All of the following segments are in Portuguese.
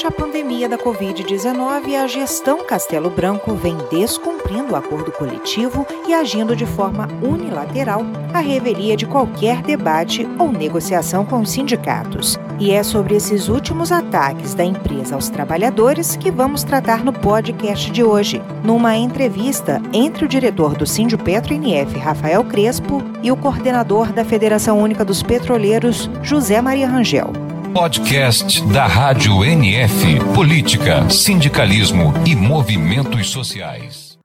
Durante a pandemia da Covid-19, a gestão Castelo Branco vem descumprindo o acordo coletivo e agindo de forma unilateral à revelia de qualquer debate ou negociação com os sindicatos. E é sobre esses últimos ataques da empresa aos trabalhadores que vamos tratar no podcast de hoje, numa entrevista entre o diretor do Sindipetro NF, Rafael Crespo, e o coordenador da Federação Única dos Petroleiros, José Maria Rangel. Podcast da Rádio NF Política, Sindicalismo e Movimentos Sociais.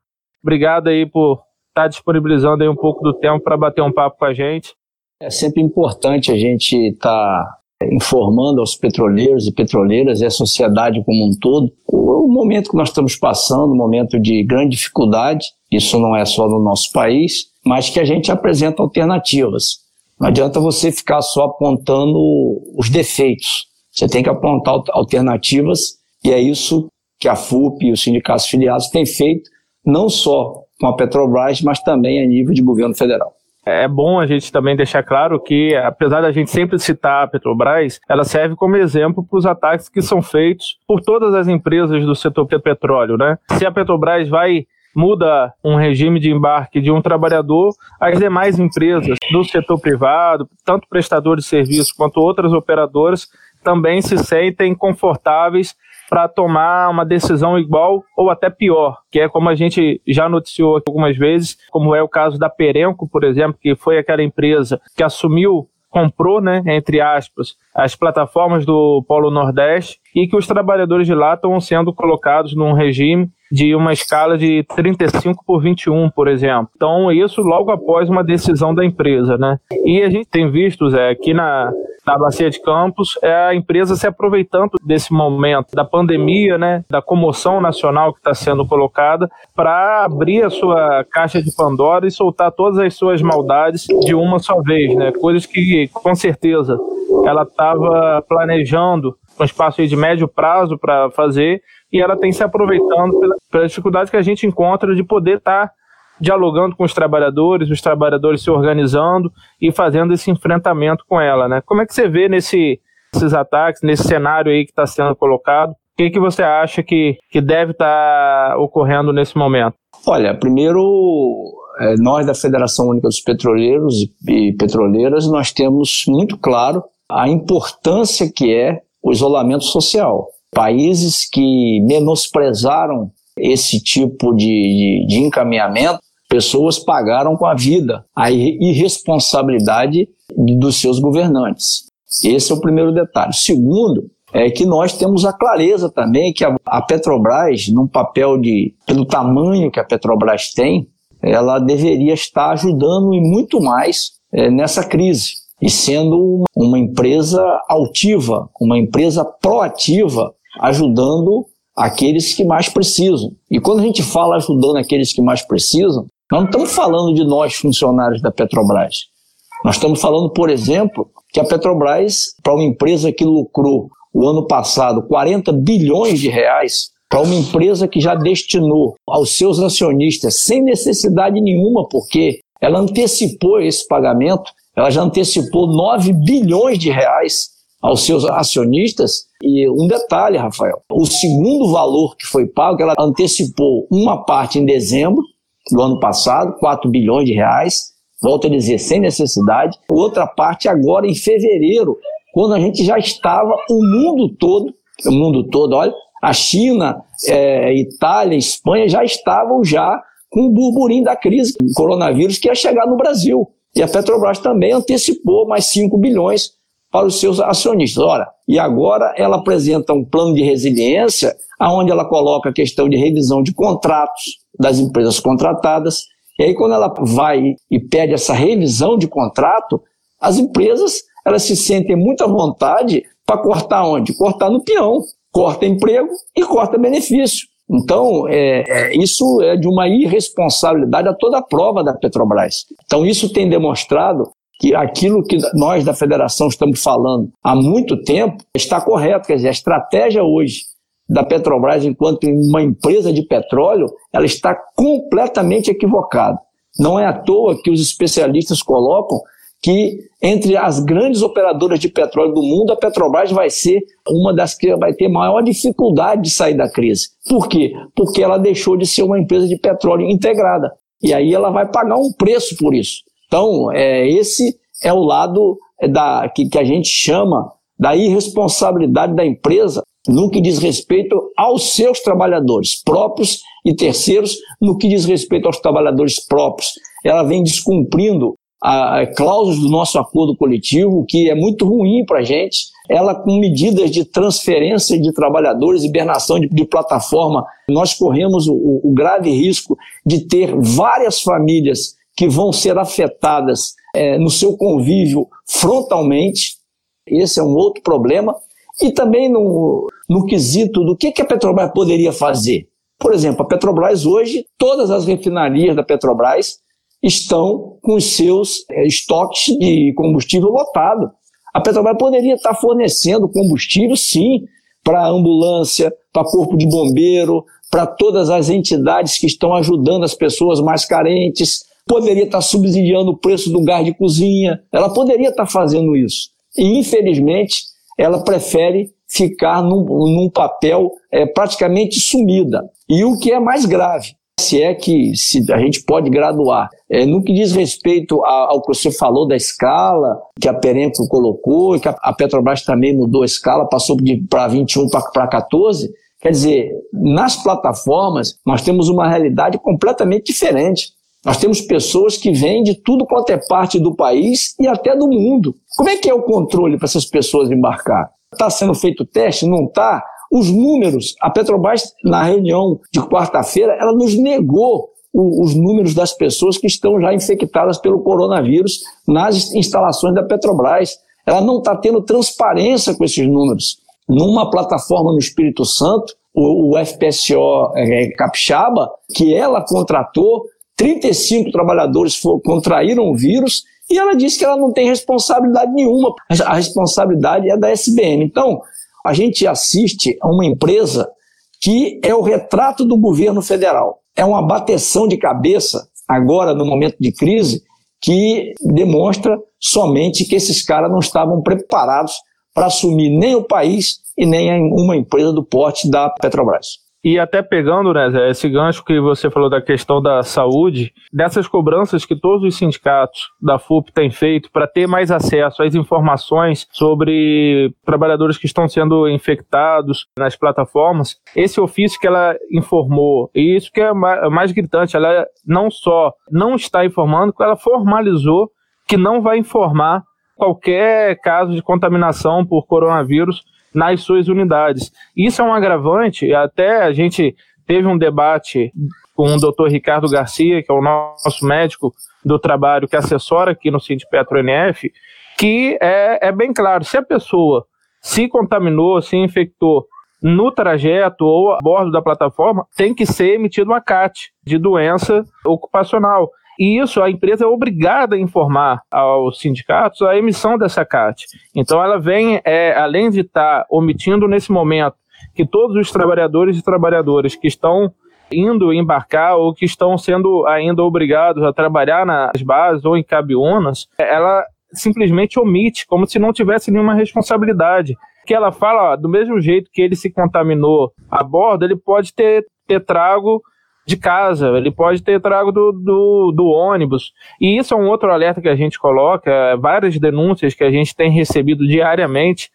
Obrigado aí por estar disponibilizando aí um pouco do tempo para bater um papo com a gente. É sempre importante a gente estar tá informando aos petroleiros e petroleiras e a sociedade como um todo o momento que nós estamos passando, um momento de grande dificuldade, isso não é só no nosso país, mas que a gente apresenta alternativas. Não adianta você ficar só apontando os defeitos. Você tem que apontar alternativas e é isso que a FUP e os sindicatos filiados têm feito, não só com a Petrobras, mas também a nível de governo federal. É bom a gente também deixar claro que, apesar da gente sempre citar a Petrobras, ela serve como exemplo para os ataques que são feitos por todas as empresas do setor petróleo, né? Se a Petrobras vai muda um regime de embarque de um trabalhador, as demais empresas do setor privado, tanto prestadores de serviço quanto outras operadoras, também se sentem confortáveis para tomar uma decisão igual ou até pior, que é como a gente já noticiou algumas vezes, como é o caso da Perenco, por exemplo, que foi aquela empresa que assumiu comprou, né, entre aspas, as plataformas do Polo Nordeste e que os trabalhadores de lá estão sendo colocados num regime de uma escala de 35 por 21, por exemplo. Então, isso logo após uma decisão da empresa, né? E a gente tem visto, Zé, aqui na, na Bacia de Campos, é a empresa se aproveitando desse momento da pandemia, né, da comoção nacional que está sendo colocada, para abrir a sua caixa de Pandora e soltar todas as suas maldades de uma só vez, né? Coisas que, com certeza, ela estava planejando um espaço de médio prazo para fazer e ela tem se aproveitando pela, pela dificuldade que a gente encontra de poder estar tá dialogando com os trabalhadores, os trabalhadores se organizando e fazendo esse enfrentamento com ela, né? Como é que você vê nesse, esses ataques, nesse cenário aí que está sendo colocado? O que, que você acha que, que deve estar tá ocorrendo nesse momento? Olha, primeiro, é, nós da Federação Única dos Petroleiros e Petroleiras, nós temos muito claro a importância que é o isolamento social. Países que menosprezaram esse tipo de, de, de encaminhamento, pessoas pagaram com a vida a irresponsabilidade dos seus governantes. Esse é o primeiro detalhe. Segundo, é que nós temos a clareza também que a, Petrobras, num papel de, pelo tamanho que a Petrobras tem, ela deveria estar ajudando e muito mais é, nessa crise e sendo uma, uma empresa altiva, uma empresa proativa ajudando aqueles que mais precisam. E quando a gente fala ajudando aqueles que mais precisam, nós não estamos falando de nós, funcionários da Petrobras. Nós estamos falando, por exemplo, que a Petrobras, para uma empresa que lucrou o ano passado 40 bilhões de reais, para uma empresa que já destinou aos seus acionistas sem necessidade nenhuma, porque ela antecipou esse pagamento, ela já antecipou 9 bilhões de reais aos seus acionistas. E um detalhe, Rafael: o segundo valor que foi pago, ela antecipou uma parte em dezembro do ano passado, 4 bilhões de reais, volto a dizer, sem necessidade, outra parte agora em fevereiro, quando a gente já estava, o mundo todo, o mundo todo, olha, a China, é, Itália, Espanha já estavam já com o burburinho da crise do coronavírus que ia chegar no Brasil. E a Petrobras também antecipou mais 5 bilhões para os seus acionistas. Ora, e agora ela apresenta um plano de resiliência, onde ela coloca a questão de revisão de contratos das empresas contratadas. E aí, quando ela vai e pede essa revisão de contrato, as empresas elas se sentem muito à vontade para cortar onde? Cortar no peão. Corta emprego e corta benefício. Então, é, é, isso é de uma irresponsabilidade a toda a prova da Petrobras. Então, isso tem demonstrado que aquilo que nós da federação estamos falando há muito tempo está correto. Quer dizer, a estratégia hoje da Petrobras enquanto uma empresa de petróleo, ela está completamente equivocada. Não é à toa que os especialistas colocam que entre as grandes operadoras de petróleo do mundo, a Petrobras vai ser uma das que vai ter maior dificuldade de sair da crise. Por quê? Porque ela deixou de ser uma empresa de petróleo integrada. E aí ela vai pagar um preço por isso. Então, é, esse é o lado é, da, que, que a gente chama da irresponsabilidade da empresa no que diz respeito aos seus trabalhadores próprios e terceiros, no que diz respeito aos trabalhadores próprios. Ela vem descumprindo a, cláusulas do nosso acordo coletivo, que é muito ruim para a gente. Ela, com medidas de transferência de trabalhadores, hibernação de, de plataforma, nós corremos o, o grave risco de ter várias famílias que vão ser afetadas é, no seu convívio frontalmente. Esse é um outro problema. E também no, no quesito do que, que a Petrobras poderia fazer. Por exemplo, a Petrobras hoje, todas as refinarias da Petrobras estão com os seus é, estoques de combustível lotado. A Petrobras poderia estar fornecendo combustível, sim, para ambulância, para corpo de bombeiro, para todas as entidades que estão ajudando as pessoas mais carentes, poderia estar subsidiando o preço do gás de cozinha, ela poderia estar fazendo isso. E, infelizmente, ela prefere ficar num, num papel é, praticamente sumida. E o que é mais grave, se é que se a gente pode graduar. É, no que diz respeito ao que você falou da escala, que a Perenco colocou, que a, a Petrobras também mudou a escala, passou para 21 para 14, quer dizer, nas plataformas nós temos uma realidade completamente diferente. Nós temos pessoas que vêm de tudo quanto é parte do país e até do mundo. Como é que é o controle para essas pessoas embarcar? Está sendo feito teste? Não está? Os números, a Petrobras, na reunião de quarta-feira, ela nos negou os números das pessoas que estão já infectadas pelo coronavírus nas instalações da Petrobras. Ela não está tendo transparência com esses números. Numa plataforma no Espírito Santo, o, FPSO é, Capixaba, que ela contratou, 35 trabalhadores contraíram o vírus e ela disse que ela não tem responsabilidade nenhuma. A responsabilidade é da SBM. Então, a gente assiste a uma empresa que é o retrato do governo federal. É uma bateção de cabeça, agora no momento de crise, que demonstra somente que esses caras não estavam preparados para assumir nem o país e nem uma empresa do porte da Petrobras. E até pegando, né, esse gancho que você falou da questão da saúde, dessas cobranças que todos os sindicatos da FUP têm feito para ter mais acesso às informações sobre trabalhadores que estão sendo infectados nas plataformas, esse ofício que ela informou, e isso que é mais gritante, ela não só não está informando, ela formalizou que não vai informar qualquer caso de contaminação por coronavírus nas suas unidades. Isso é um agravante, até a gente teve um debate com o doutor Ricardo Garcia, que é o nosso médico do trabalho que assessora aqui no Sindipetro NF, que é, é bem claro, se a pessoa se contaminou, se infectou no trajeto ou a bordo da plataforma, tem que ser emitido uma CAT de doença ocupacional. E isso a empresa é obrigada a informar aos sindicatos a emissão dessa CAT. Então ela vem, é, além de estar tá omitindo nesse momento que todos os trabalhadores e trabalhadoras que estão indo embarcar ou que estão sendo ainda obrigados a trabalhar nas bases ou em cabiunas, ela simplesmente omite, como se não tivesse nenhuma responsabilidade. Que ela fala, ó, do mesmo jeito que ele se contaminou a bordo, ele pode ter, ter trago de casa, ele pode ter trago do, do, do, ônibus. E isso é um outro alerta que a gente coloca, várias denúncias que a gente tem recebido diariamente,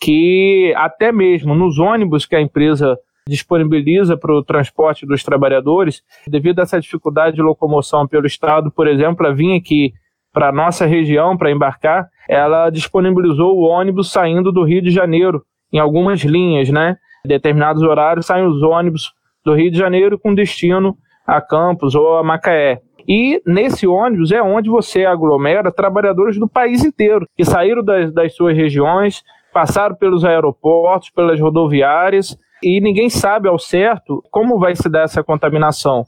que até mesmo nos ônibus que a empresa disponibiliza para o transporte dos trabalhadores, devido a essa dificuldade de locomoção pelo estado, por exemplo, para vir aqui para a nossa região para embarcar, ela disponibilizou o ônibus saindo do Rio de Janeiro, em algumas linhas, né? Em determinados horários saem os ônibus do Rio de Janeiro com destino a Campos ou a Macaé. E nesse ônibus é onde você aglomera trabalhadores do país inteiro, que saíram das, das suas regiões, passaram pelos aeroportos, pelas rodoviárias, e ninguém sabe ao certo como vai se dar essa contaminação.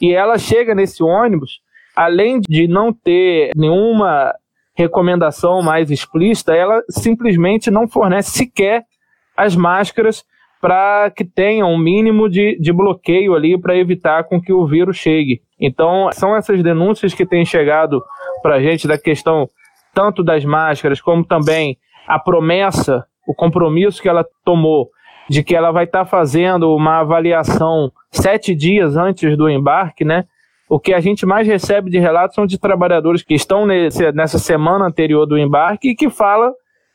E ela chega nesse ônibus, além de não ter nenhuma recomendação mais explícita, ela simplesmente não fornece sequer as máscaras para que tenha um mínimo de, de bloqueio ali para evitar com que o vírus chegue. Então, são essas denúncias que têm chegado para a gente da questão tanto das máscaras, como também a promessa, o compromisso que ela tomou de que ela vai estar tá fazendo uma avaliação sete dias antes do embarque, né? O que a gente mais recebe de relatos são de trabalhadores que estão nesse, nessa semana anterior do embarque e que fala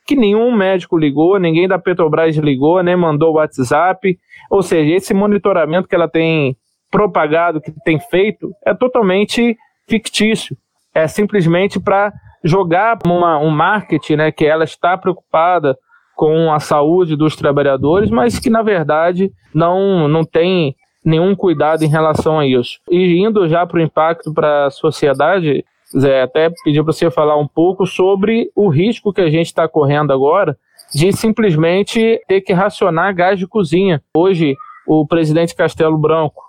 que nenhum médico ligou, ninguém da Petrobras ligou, nem mandou WhatsApp. Ou seja, esse monitoramento que ela tem propagado, que tem feito, é totalmente fictício. É simplesmente para jogar uma, um marketing, né, que ela está preocupada com a saúde dos trabalhadores, mas que na verdade não, não tem nenhum cuidado em relação a isso. E indo já para o impacto para a sociedade, Zé, até pedi para você falar um pouco sobre o risco que a gente está correndo agora de simplesmente ter que racionar gás de cozinha. Hoje, o presidente Castelo Branco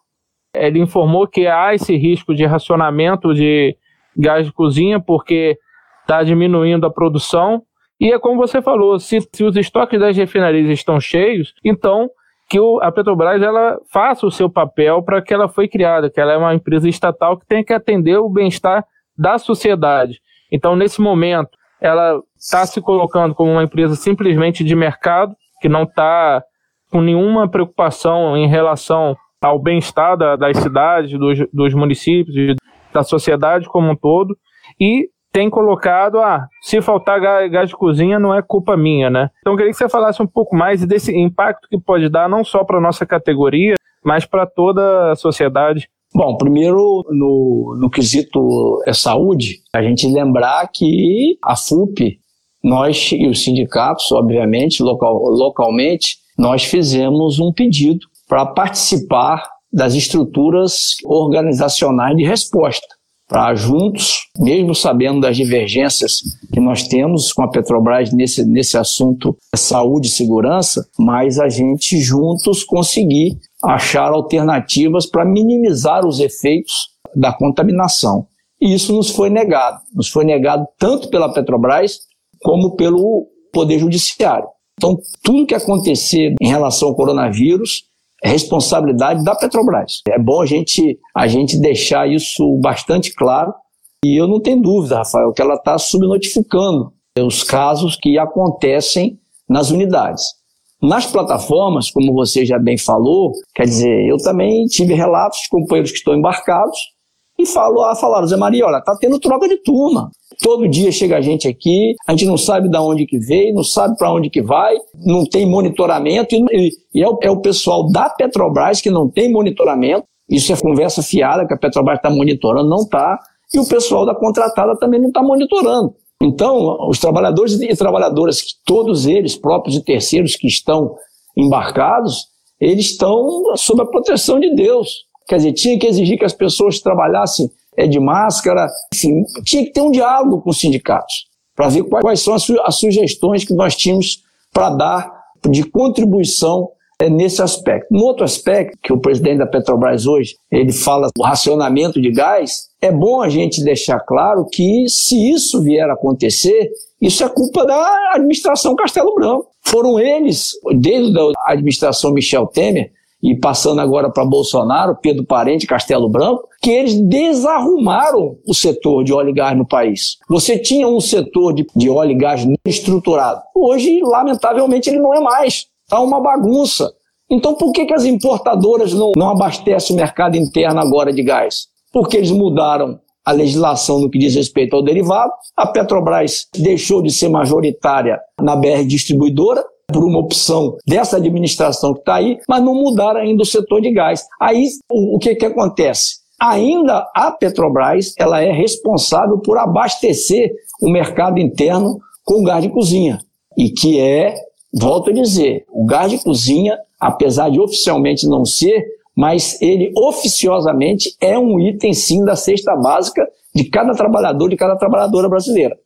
ele informou que há esse risco de racionamento de gás de cozinha porque está diminuindo a produção. E é como você falou, se, se os estoques das refinarias estão cheios, então que o, a Petrobras ela faça o seu papel para que ela foi criada, que ela é uma empresa estatal que tem que atender o bem-estar da sociedade. Então, nesse momento, ela está se colocando como uma empresa simplesmente de mercado, que não está com nenhuma preocupação em relação ao bem-estar da, das cidades, dos, dos municípios, da sociedade como um todo, e tem colocado, ah, se faltar gás de cozinha não é culpa minha, né? Então eu queria que você falasse um pouco mais desse impacto que pode dar não só para a nossa categoria, mas para toda a sociedade. Bom, primeiro no, no quesito é saúde, a gente lembrar que a FUP, nós e os sindicatos, obviamente, local, localmente, nós fizemos um pedido para participar das estruturas organizacionais de resposta para juntos, mesmo sabendo das divergências que nós temos com a Petrobras nesse, nesse assunto saúde e segurança, mas a gente juntos conseguir achar alternativas para minimizar os efeitos da contaminação. E isso nos foi negado. Nos foi negado tanto pela Petrobras como pelo Poder Judiciário. Então, tudo que acontecer em relação ao coronavírus é responsabilidade da Petrobras. É bom a gente, a gente deixar isso bastante claro. E eu não tenho dúvida, Rafael, que ela está subnotificando os casos que acontecem nas unidades. Nas plataformas, como você já bem falou, quer dizer, eu também tive relatos de companheiros que estão embarcados e falo, ah, falaram, Zé Maria, olha, tá tendo troca de turma. Todo dia chega a gente aqui, a gente não sabe de onde que veio, não sabe para onde que vai, não tem monitoramento, e, e é, o, é o pessoal da Petrobras que não tem monitoramento, isso é conversa fiada que a Petrobras está monitorando, não está, e o pessoal da contratada também não está monitorando. Então, os trabalhadores e trabalhadoras, todos eles, próprios e terceiros que estão embarcados, eles estão sob a proteção de Deus. Quer dizer, tinha que exigir que as pessoas trabalhassem é, de máscara, enfim, tinha que ter um diálogo com os sindicatos para ver quais são as, su as, sugestões que nós tínhamos para dar de contribuição é, nesse aspecto. No outro aspecto, que o presidente da Petrobras hoje, ele fala do racionamento de gás, é bom a gente deixar claro que se isso vier a acontecer, isso é culpa da administração Castelo Branco. Foram eles, desde a administração Michel Temer, e passando agora para Bolsonaro, Pedro Parente, Castelo Branco, que eles desarrumaram o setor de óleo e gás no país. Você tinha um setor de, de óleo e gás estruturado. Hoje, lamentavelmente, ele não é mais. Está uma bagunça. Então, por que, que as importadoras não, não abastecem o mercado interno agora de gás? Porque eles mudaram a legislação no que diz respeito ao derivado. A Petrobras deixou de ser majoritária na BR distribuidora, por uma opção dessa administração que está aí, mas não mudaram ainda o setor de gás. Aí o, o que, que acontece? Ainda a Petrobras ela é responsável por abastecer o mercado interno com gás de cozinha. E que é, volto a dizer, o gás de cozinha, apesar de oficialmente não ser, mas ele oficiosamente é um item sim da cesta básica de cada trabalhador, de cada trabalhadora brasileira.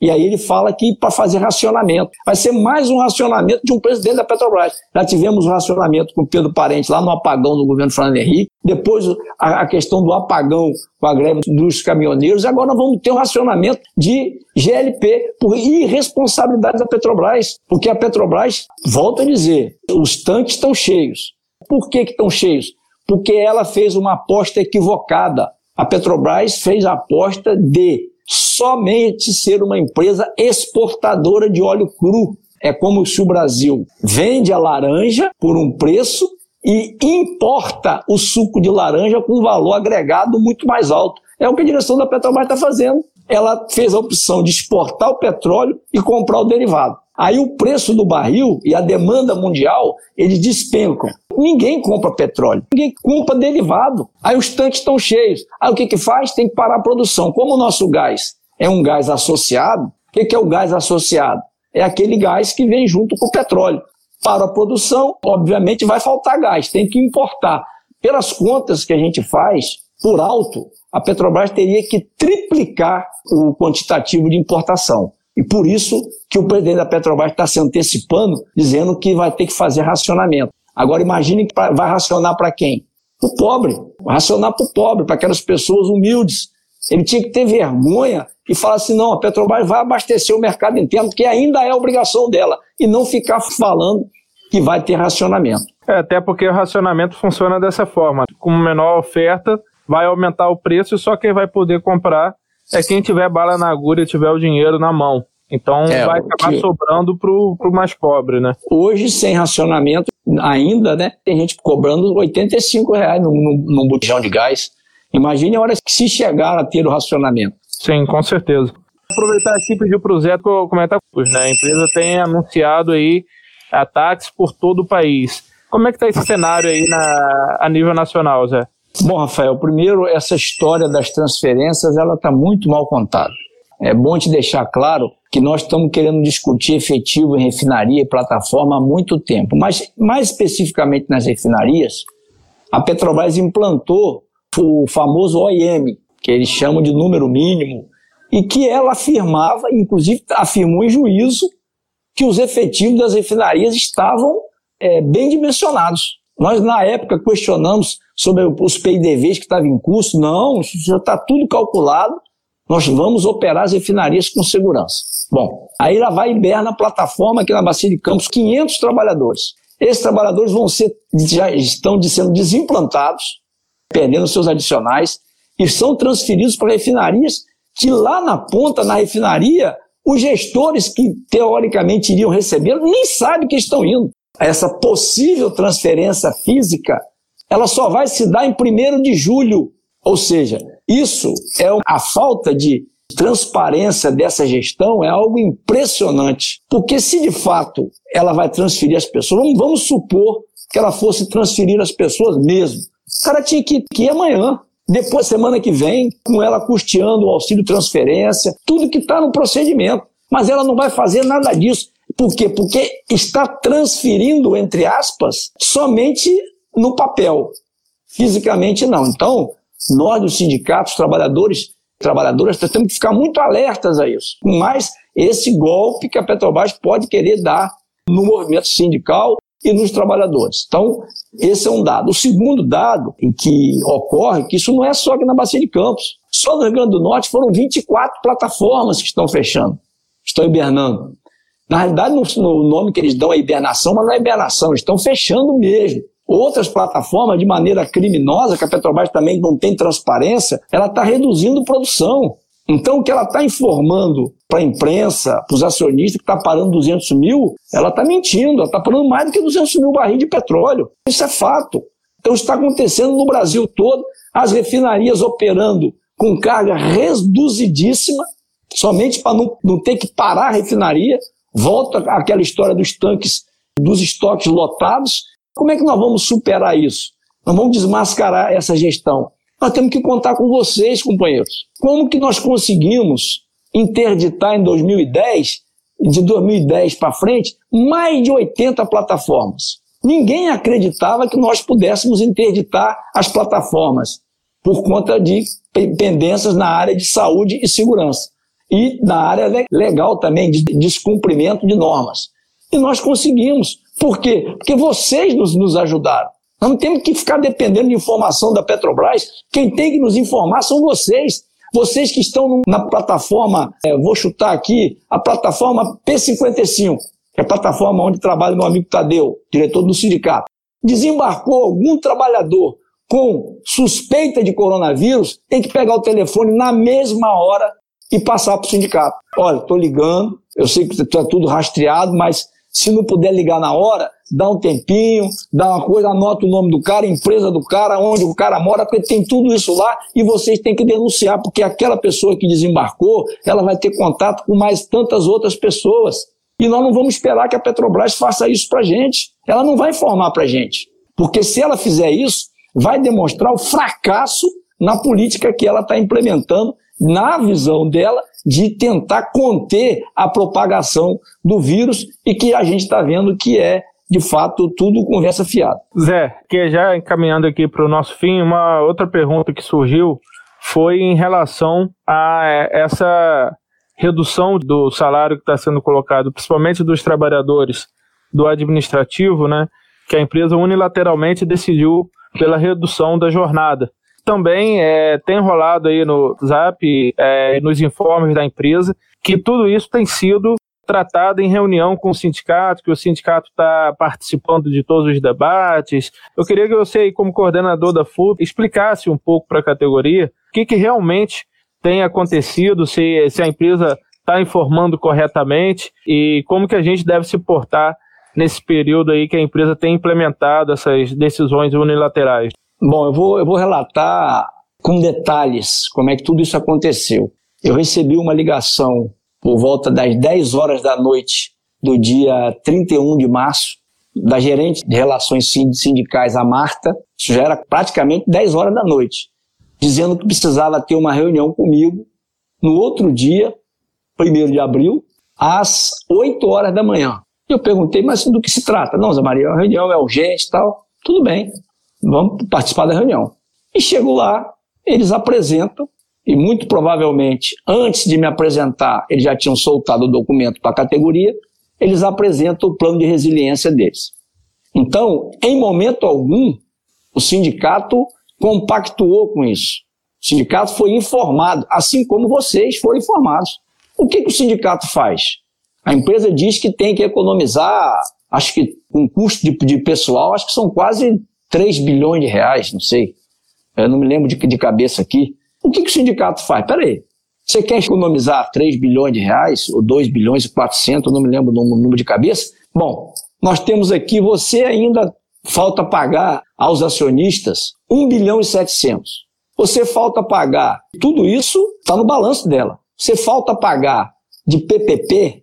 E aí ele fala que para fazer racionamento. Vai ser mais um racionamento de um presidente da Petrobras. Já tivemos um racionamento com Pedro Parente lá no apagão do governo Fernando Henrique. Depois a, a questão do apagão com a greve dos caminhoneiros. E agora nós vamos ter um racionamento de GLP por irresponsabilidade da Petrobras. Porque a Petrobras, volto a dizer, os tanques estão cheios. Por que estão cheios? Porque ela fez uma aposta equivocada. A Petrobras fez a aposta de somente ser uma empresa exportadora de óleo cru. É como se o Brasil vende a laranja por um preço e importa o suco de laranja com um valor agregado muito mais alto. É o que a direção da Petrobras está fazendo. Ela fez a opção de exportar o petróleo e comprar o derivado. Aí o preço do barril e a demanda mundial, eles despencam. Ninguém compra petróleo, ninguém compra derivado. Aí os tanques estão cheios. Aí o que, que faz? Tem que parar a produção. Como o nosso gás é um gás associado, o que, que é o gás associado? É aquele gás que vem junto com o petróleo. Para a produção, obviamente, vai faltar gás, tem que importar. Pelas contas que a gente faz, por alto, a Petrobras teria que triplicar o quantitativo de importação. E por isso que o presidente da Petrobras está se antecipando, dizendo que vai ter que fazer racionamento. Agora imagine que vai racionar para quem? Para o pobre. Racionar para o pobre, para aquelas pessoas humildes. Ele tinha que ter vergonha e falar assim: não, a Petrobras vai abastecer o mercado interno, que ainda é obrigação dela, e não ficar falando que vai ter racionamento. É, até porque o racionamento funciona dessa forma: com menor oferta, vai aumentar o preço e só quem vai poder comprar é quem tiver bala na agulha e tiver o dinheiro na mão. Então é, vai acabar que... sobrando para o mais pobre, né? Hoje, sem racionamento, ainda, né? Tem gente cobrando 85 reais num, num, botijão de gás. Imagine a hora que se chegar a ter o racionamento. Sim, com certeza. Aproveitar aqui e pedir para o Zé comentar. Né? A empresa tem anunciado aí ataques por todo o país. Como é que está esse cenário aí na, a nível nacional, Zé? Bom, Rafael, primeiro, essa história das transferências, ela está muito mal contada. É bom te deixar claro que nós estamos querendo discutir efetivo em refinaria e plataforma há muito tempo, mas mais especificamente nas refinarias, a Petrobras implantou o famoso OIM, que eles chamam de número mínimo, e que ela afirmava, inclusive afirmou em juízo, que os efetivos das refinarias estavam é, bem dimensionados. Nós, na época, questionamos sobre os PIDVs que estavam em curso. Não, isso já está tudo calculado. Nós vamos operar as refinarias com segurança. Bom, aí lá vai Iber na plataforma aqui na Bacia de Campos, 500 trabalhadores. Esses trabalhadores vão ser, já estão sendo desimplantados, perdendo seus adicionais, e são transferidos para refinarias que lá na ponta, na refinaria, os gestores que teoricamente iriam receber nem sabem que estão indo. Essa possível transferência física, ela só vai se dar em 1 de julho. Ou seja, isso é a falta de transparência dessa gestão é algo impressionante. Porque se de fato ela vai transferir as pessoas, vamos, vamos supor que ela fosse transferir as pessoas mesmo. O cara tinha que, que ir amanhã. Depois, semana que vem, com ela custeando o auxílio transferência, tudo que está no procedimento. Mas ela não vai fazer nada disso. Por quê? Porque está transferindo, entre aspas, somente no papel. Fisicamente, não. Então, nós, dos sindicatos, trabalhadores, trabalhadoras, temos que ficar muito alertas a isso. Mas esse golpe que a Petrobras pode querer dar no movimento sindical e nos trabalhadores. Então, esse é um dado. O segundo dado em que ocorre, que isso não é só aqui na Bacia de Campos. Só no Rio Grande do Norte foram 24 plataformas que estão fechando, estão hibernando. Na realidade, o nome que eles dão é hibernação, mas não é hibernação, estão fechando mesmo. Outras plataformas, de maneira criminosa, que a Petrobras também não tem transparência, ela está reduzindo produção. Então, o que ela está informando para a imprensa, para os acionistas, que está parando 200 mil, ela está mentindo, ela está parando mais do que 200 mil barris de petróleo. Isso é fato. Então, está acontecendo no Brasil todo, as refinarias operando com carga reduzidíssima, somente para não, não ter que parar a refinaria. Volta aquela história dos tanques, dos estoques lotados. Como é que nós vamos superar isso? Nós vamos desmascarar essa gestão. Nós temos que contar com vocês, companheiros. Como que nós conseguimos interditar em 2010, de 2010 para frente, mais de 80 plataformas? Ninguém acreditava que nós pudéssemos interditar as plataformas por conta de pendências na área de saúde e segurança e na área legal também de descumprimento de normas. E nós conseguimos. Por quê? Porque vocês nos, nos ajudaram. Nós não temos que ficar dependendo de informação da Petrobras. Quem tem que nos informar são vocês. Vocês que estão na plataforma, é, vou chutar aqui, a plataforma P55, que é a plataforma onde trabalha meu amigo Tadeu, diretor do sindicato. Desembarcou algum trabalhador com suspeita de coronavírus, tem que pegar o telefone na mesma hora e passar para o sindicato. Olha, estou ligando, eu sei que está tudo rastreado, mas se não puder ligar na hora, dá um tempinho, dá uma coisa, anota o nome do cara, empresa do cara, onde o cara mora, porque tem tudo isso lá e vocês têm que denunciar, porque aquela pessoa que desembarcou, ela vai ter contato com mais tantas outras pessoas. E nós não vamos esperar que a Petrobras faça isso para gente. Ela não vai informar para gente. Porque se ela fizer isso, vai demonstrar o fracasso na política que ela está implementando, na visão dela, de tentar conter a propagação do vírus e que a gente está vendo que é de fato, tudo conversa fiada. Zé, que já encaminhando aqui para o nosso fim, uma outra pergunta que surgiu foi em relação a essa redução do salário que está sendo colocado, principalmente dos trabalhadores do administrativo, né? Que a empresa unilateralmente decidiu pela redução da jornada. Também é, tem rolado aí no Zap, é, nos informes da empresa, que tudo isso tem sido tratado em reunião com o sindicato, que o sindicato está participando de todos os debates. Eu queria que você, como coordenador da FUP, explicasse um pouco para a categoria o que, que realmente tem acontecido, se, se a empresa está informando corretamente e como que a gente deve se portar nesse período aí que a empresa tem implementado essas decisões unilaterais. Bom, eu vou, eu vou relatar com detalhes como é que tudo isso aconteceu. Eu recebi uma ligação por volta das 10 horas da noite do dia 31 de março, da gerente de relações sindicais, a Marta, isso já era praticamente 10 horas da noite, dizendo que precisava ter uma reunião comigo no outro dia, 1 de abril, às 8 horas da manhã. Eu perguntei, mas do que se trata? Não, Zé Maria, a reunião é urgente e tal. Tudo bem, vamos participar da reunião. E chego lá, eles apresentam e muito provavelmente, antes de me apresentar, eles já tinham soltado o documento para a categoria, eles apresentam o plano de resiliência deles. Então, em momento algum, o sindicato compactuou com isso. O sindicato foi informado, assim como vocês foram informados. O que, que o sindicato faz? A empresa diz que tem que economizar, acho que com um custo de, de pessoal, acho que são quase 3 bilhões de reais, não sei. Eu não me lembro de, de cabeça aqui. O que, que o sindicato faz? Peraí, você quer economizar 3 bilhões de reais, ou 2 bilhões e 400, não me lembro o número de cabeça? Bom, nós temos aqui, você ainda falta pagar aos acionistas 1 bilhão e 700. Você falta pagar, tudo isso está no balanço dela. Você falta pagar de PPP,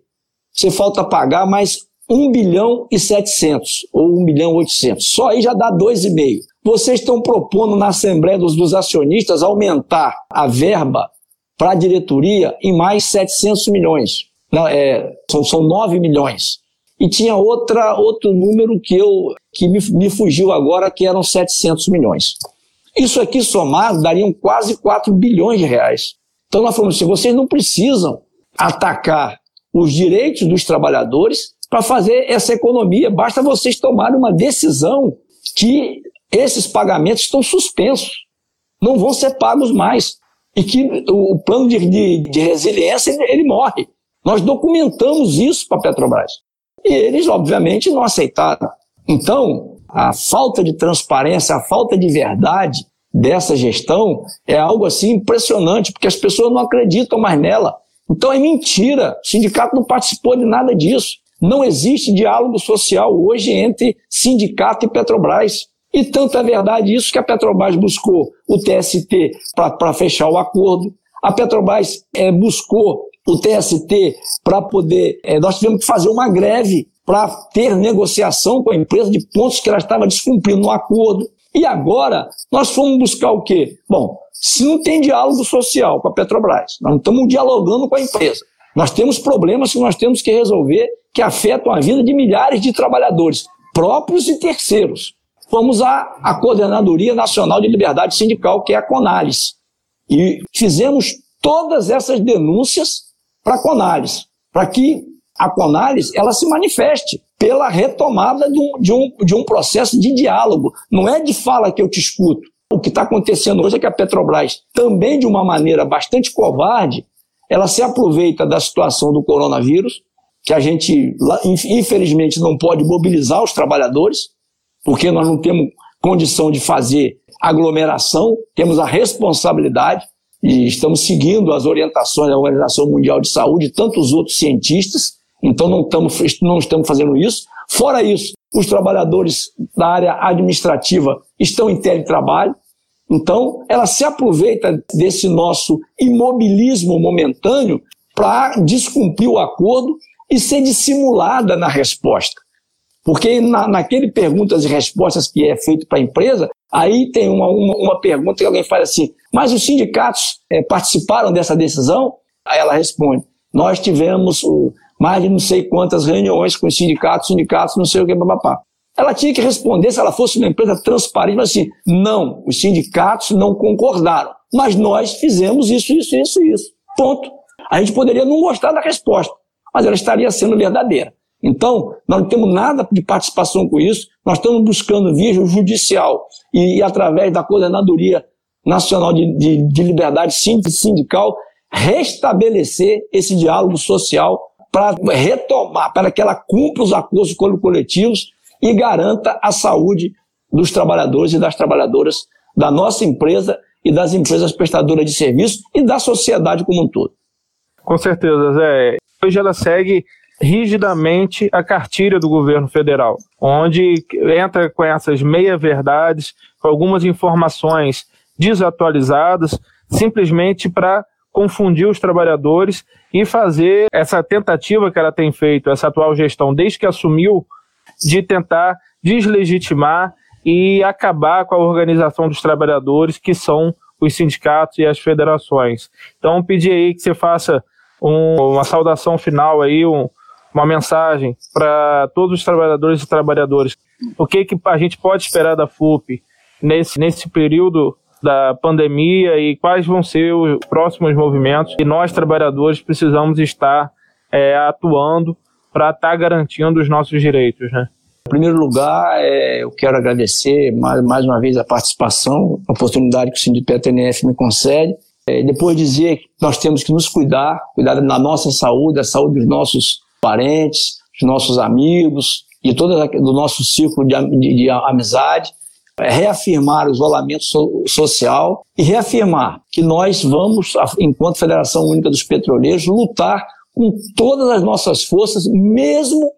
você falta pagar mais 1 bilhão e 700, ou 1 bilhão e 800. Só aí já dá 2,5. Vocês estão propondo na Assembleia dos, dos Acionistas aumentar a verba para a diretoria em mais 700 milhões. Não, é, são, são 9 milhões. E tinha outra, outro número que, eu, que me, me fugiu agora, que eram 700 milhões. Isso aqui somado dariam quase 4 bilhões de reais. Então nós falamos assim: vocês não precisam atacar os direitos dos trabalhadores para fazer essa economia, basta vocês tomarem uma decisão que esses pagamentos estão suspensos, não vão ser pagos mais. E que o plano de, de, de resiliência ele, ele morre. Nós documentamos isso para a Petrobras. E eles, obviamente, não aceitaram. Então, a falta de transparência, a falta de verdade dessa gestão é algo assim impressionante, porque as pessoas não acreditam mais nela. Então é mentira. O sindicato não participou de nada disso. Não existe diálogo social hoje entre sindicato e Petrobras. E tanto é verdade isso que a Petrobras buscou o TST para fechar o acordo. A Petrobras é, buscou o TST para poder. É, nós tivemos que fazer uma greve para ter negociação com a empresa de pontos que ela estava descumprindo no acordo. E agora nós fomos buscar o quê? Bom, se não tem diálogo social com a Petrobras, nós não estamos dialogando com a empresa. Nós temos problemas que nós temos que resolver que afetam a vida de milhares de trabalhadores, próprios e terceiros fomos à, à Coordenadoria Nacional de Liberdade Sindical, que é a CONALES, e fizemos todas essas denúncias para a CONALES, para que a CONALES ela se manifeste pela retomada de um, de, um, de um processo de diálogo. Não é de fala que eu te escuto. O que está acontecendo hoje é que a Petrobras, também de uma maneira bastante covarde, ela se aproveita da situação do coronavírus, que a gente, infelizmente, não pode mobilizar os trabalhadores, porque nós não temos condição de fazer aglomeração, temos a responsabilidade e estamos seguindo as orientações da Organização Mundial de Saúde e tantos outros cientistas, então não estamos, não estamos fazendo isso. Fora isso, os trabalhadores da área administrativa estão em teletrabalho, então ela se aproveita desse nosso imobilismo momentâneo para descumprir o acordo e ser dissimulada na resposta. Porque na, naquele perguntas e respostas que é feito para a empresa, aí tem uma, uma, uma, pergunta que alguém faz assim, mas os sindicatos é, participaram dessa decisão? Aí ela responde, nós tivemos o, mais de não sei quantas reuniões com os sindicatos, sindicatos, não sei o que, papapá. Ela tinha que responder, se ela fosse uma empresa transparente, mas assim, não, os sindicatos não concordaram, mas nós fizemos isso, isso, isso, isso. Ponto. A gente poderia não gostar da resposta, mas ela estaria sendo verdadeira. Então, nós não temos nada de participação com isso, nós estamos buscando via judicial e, e através da Coordenadoria Nacional de, de, de Liberdade Sindical restabelecer esse diálogo social para retomar, para que ela cumpra os acordos coletivos e garanta a saúde dos trabalhadores e das trabalhadoras da nossa empresa e das empresas prestadoras de serviço e da sociedade como um todo. Com certeza, Zé. Hoje ela segue rigidamente a cartilha do governo federal, onde entra com essas meia-verdades, com algumas informações desatualizadas, simplesmente para confundir os trabalhadores e fazer essa tentativa que ela tem feito, essa atual gestão, desde que assumiu, de tentar deslegitimar e acabar com a organização dos trabalhadores, que são os sindicatos e as federações. Então, pedir aí que você faça um, uma saudação final aí, um, uma mensagem para todos os trabalhadores e trabalhadoras. O que, que a gente pode esperar da FUP nesse, nesse período da pandemia e quais vão ser os próximos movimentos e nós, trabalhadores, precisamos estar é, atuando para estar tá garantindo os nossos direitos, né? Em primeiro lugar, é, eu quero agradecer mais, mais uma vez a participação, a oportunidade que o Sindicato TNF me concede. É, depois dizer que nós temos que nos cuidar, cuidar da nossa saúde, da saúde dos nossos parentes, dos nossos amigos e todo do nosso círculo de, de, de amizade, é reafirmar o isolamento so, social e reafirmar que nós vamos, enquanto Federação Única dos Petroleiros, lutar com todas as nossas forças, mesmo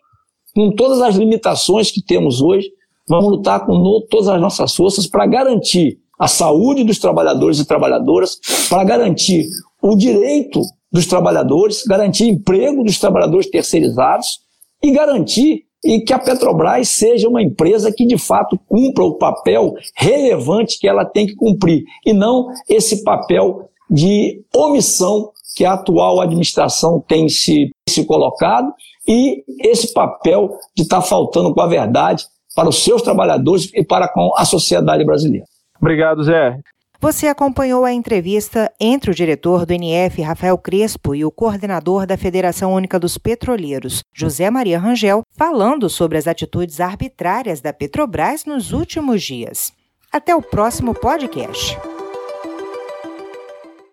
com todas as limitações que temos hoje, vamos lutar com no, todas as nossas forças para garantir a saúde dos trabalhadores e trabalhadoras, para garantir o direito dos trabalhadores, garantir emprego dos trabalhadores terceirizados e garantir e que a Petrobras seja uma empresa que de fato cumpra o papel relevante que ela tem que cumprir e não esse papel de omissão que a atual administração tem se, se colocado e esse papel de estar tá faltando com a verdade para os seus trabalhadores e para com a sociedade brasileira. Obrigado, Zé. Você acompanhou a entrevista entre o diretor do NF, Rafael Crespo, e o coordenador da Federação Única dos Petroleiros, José Maria Rangel, falando sobre as atitudes arbitrárias da Petrobras nos últimos dias. Até o próximo podcast.